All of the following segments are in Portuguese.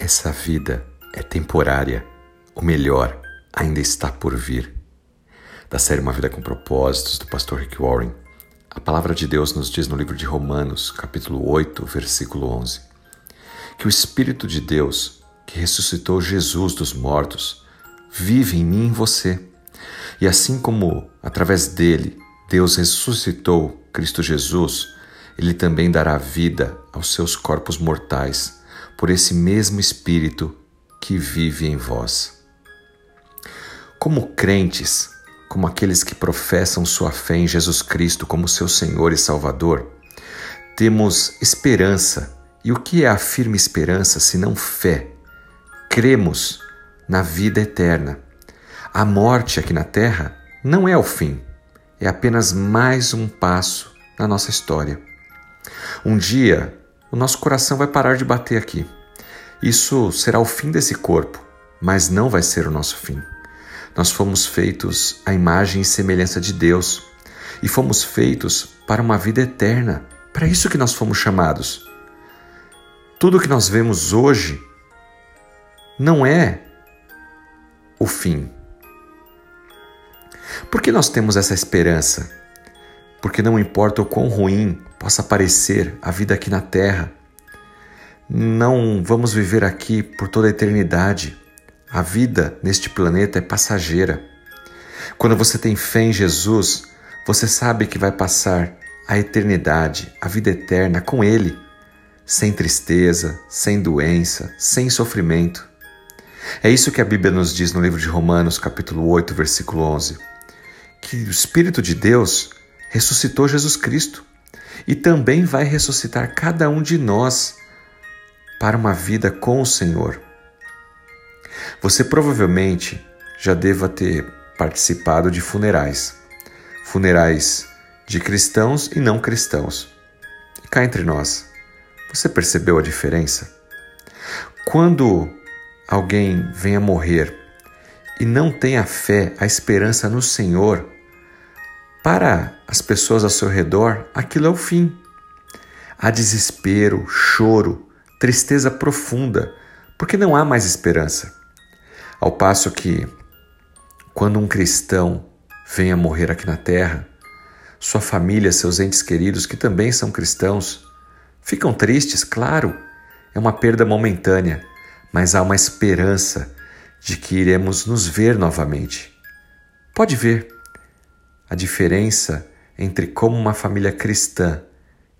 Essa vida é temporária, o melhor ainda está por vir. Da série Uma Vida com Propósitos, do pastor Rick Warren, a palavra de Deus nos diz no livro de Romanos, capítulo 8, versículo 11, que o Espírito de Deus, que ressuscitou Jesus dos mortos, vive em mim e em você. E assim como através dele Deus ressuscitou Cristo Jesus, ele também dará vida aos seus corpos mortais por esse mesmo Espírito que vive em vós. Como crentes, como aqueles que professam sua fé em Jesus Cristo como seu Senhor e Salvador, temos esperança. E o que é a firme esperança se não fé? Cremos na vida eterna. A morte aqui na terra não é o fim, é apenas mais um passo na nossa história. Um dia, o nosso coração vai parar de bater aqui. Isso será o fim desse corpo, mas não vai ser o nosso fim. Nós fomos feitos à imagem e semelhança de Deus e fomos feitos para uma vida eterna. Para isso que nós fomos chamados. Tudo que nós vemos hoje não é o fim. Por que nós temos essa esperança? Porque não importa o quão ruim possa parecer a vida aqui na Terra, não vamos viver aqui por toda a eternidade. A vida neste planeta é passageira. Quando você tem fé em Jesus, você sabe que vai passar a eternidade, a vida eterna com Ele, sem tristeza, sem doença, sem sofrimento. É isso que a Bíblia nos diz no livro de Romanos, capítulo 8, versículo 11, que o Espírito de Deus ressuscitou Jesus Cristo e também vai ressuscitar cada um de nós para uma vida com o Senhor. Você provavelmente já deva ter participado de funerais, funerais de cristãos e não cristãos. E cá entre nós, você percebeu a diferença? Quando alguém vem a morrer e não tem a fé, a esperança no Senhor, para as pessoas ao seu redor, aquilo é o fim. Há desespero, choro, tristeza profunda, porque não há mais esperança. Ao passo que, quando um cristão vem a morrer aqui na terra, sua família, seus entes queridos, que também são cristãos, ficam tristes, claro, é uma perda momentânea, mas há uma esperança de que iremos nos ver novamente. Pode ver a diferença entre como uma família cristã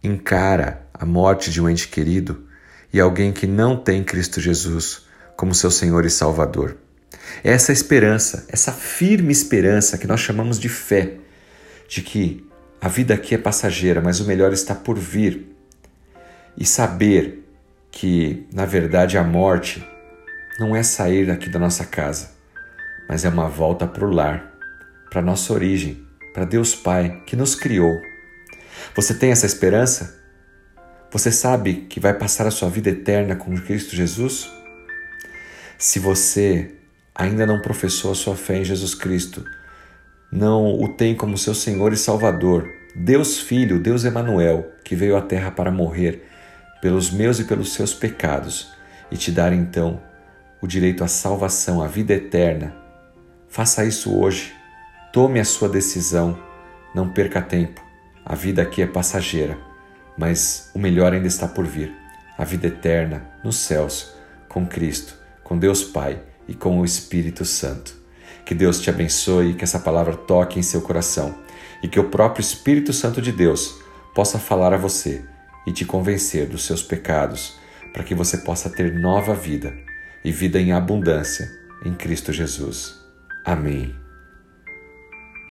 encara a morte de um ente querido e alguém que não tem Cristo Jesus como seu Senhor e Salvador. Essa esperança, essa firme esperança que nós chamamos de fé, de que a vida aqui é passageira, mas o melhor está por vir. E saber que, na verdade, a morte não é sair daqui da nossa casa, mas é uma volta para o lar, para nossa origem, para Deus Pai que nos criou. Você tem essa esperança? Você sabe que vai passar a sua vida eterna com Cristo Jesus? Se você ainda não professou a sua fé em Jesus Cristo, não o tem como seu Senhor e Salvador, Deus Filho, Deus Emanuel, que veio à terra para morrer pelos meus e pelos seus pecados e te dar então o direito à salvação, à vida eterna. Faça isso hoje. Tome a sua decisão. Não perca tempo. A vida aqui é passageira mas o melhor ainda está por vir a vida eterna nos céus, com Cristo, com Deus Pai e com o Espírito Santo. Que Deus te abençoe, que essa palavra toque em seu coração e que o próprio Espírito Santo de Deus possa falar a você e te convencer dos seus pecados, para que você possa ter nova vida e vida em abundância em Cristo Jesus. Amém.